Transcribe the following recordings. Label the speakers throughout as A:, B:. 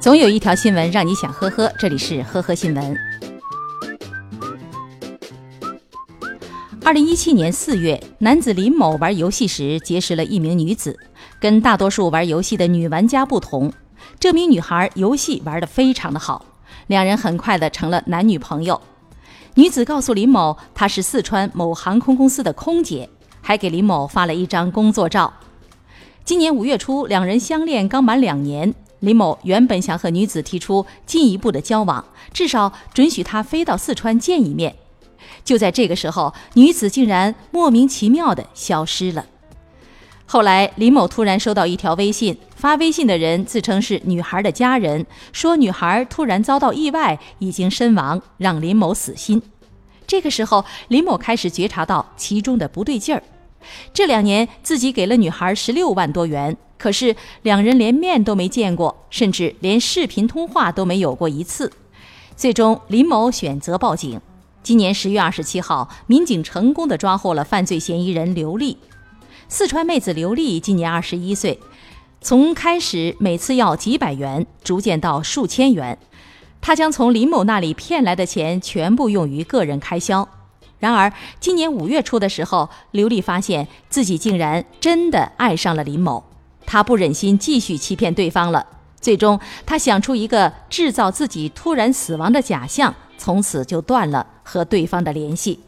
A: 总有一条新闻让你想呵呵，这里是呵呵新闻。二零一七年四月，男子林某玩游戏时结识了一名女子。跟大多数玩游戏的女玩家不同，这名女孩游戏玩得非常的好，两人很快的成了男女朋友。女子告诉林某，她是四川某航空公司的空姐，还给林某发了一张工作照。今年五月初，两人相恋刚满两年，林某原本想和女子提出进一步的交往，至少准许她飞到四川见一面。就在这个时候，女子竟然莫名其妙的消失了。后来，林某突然收到一条微信，发微信的人自称是女孩的家人，说女孩突然遭到意外，已经身亡，让林某死心。这个时候，林某开始觉察到其中的不对劲儿。这两年，自己给了女孩十六万多元，可是两人连面都没见过，甚至连视频通话都没有过一次。最终，林某选择报警。今年十月二十七号，民警成功的抓获了犯罪嫌疑人刘丽。四川妹子刘丽今年二十一岁，从开始每次要几百元，逐渐到数千元。她将从林某那里骗来的钱全部用于个人开销。然而，今年五月初的时候，刘丽发现自己竟然真的爱上了林某，她不忍心继续欺骗对方了。最终，她想出一个制造自己突然死亡的假象，从此就断了和对方的联系。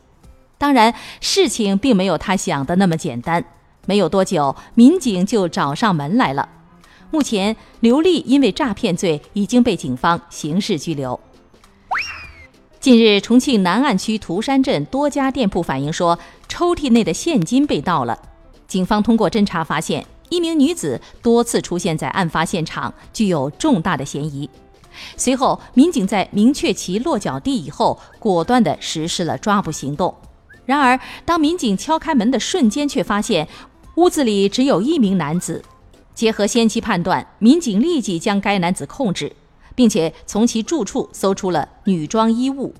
A: 当然，事情并没有她想的那么简单。没有多久，民警就找上门来了。目前，刘丽因为诈骗罪已经被警方刑事拘留。近日，重庆南岸区涂山镇多家店铺反映说，抽屉内的现金被盗了。警方通过侦查发现，一名女子多次出现在案发现场，具有重大的嫌疑。随后，民警在明确其落脚地以后，果断地实施了抓捕行动。然而，当民警敲开门的瞬间，却发现。屋子里只有一名男子，结合先期判断，民警立即将该男子控制，并且从其住处搜出了女装衣物。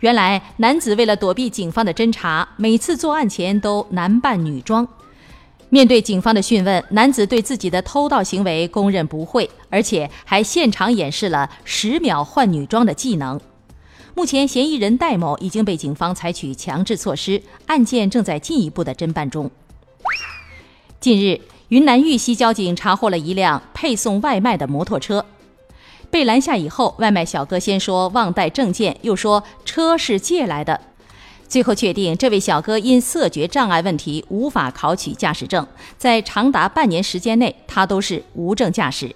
A: 原来，男子为了躲避警方的侦查，每次作案前都男扮女装。面对警方的讯问，男子对自己的偷盗行为供认不讳，而且还现场演示了十秒换女装的技能。目前，嫌疑人戴某已经被警方采取强制措施，案件正在进一步的侦办中。近日，云南玉溪交警查获了一辆配送外卖的摩托车，被拦下以后，外卖小哥先说忘带证件，又说车是借来的，最后确定这位小哥因色觉障碍问题无法考取驾驶证，在长达半年时间内，他都是无证驾驶。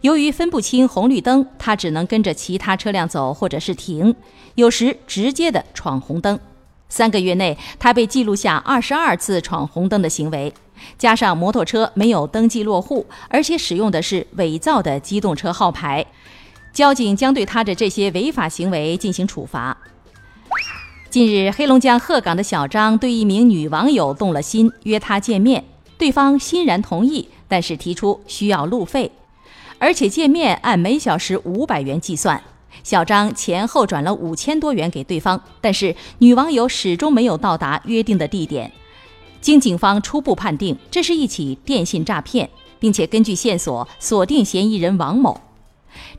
A: 由于分不清红绿灯，他只能跟着其他车辆走，或者是停，有时直接的闯红灯。三个月内，他被记录下二十二次闯红灯的行为。加上摩托车没有登记落户，而且使用的是伪造的机动车号牌，交警将对他的这些违法行为进行处罚。近日，黑龙江鹤岗的小张对一名女网友动了心，约她见面，对方欣然同意，但是提出需要路费，而且见面按每小时五百元计算。小张前后转了五千多元给对方，但是女网友始终没有到达约定的地点。经警方初步判定，这是一起电信诈骗，并且根据线索锁定嫌疑人王某。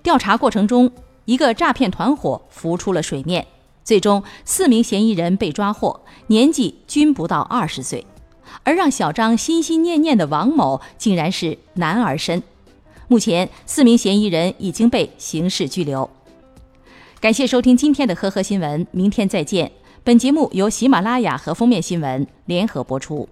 A: 调查过程中，一个诈骗团伙浮出了水面，最终四名嫌疑人被抓获，年纪均不到二十岁。而让小张心心念念的王某，竟然是男儿身。目前，四名嫌疑人已经被刑事拘留。感谢收听今天的呵呵新闻，明天再见。本节目由喜马拉雅和封面新闻联合播出。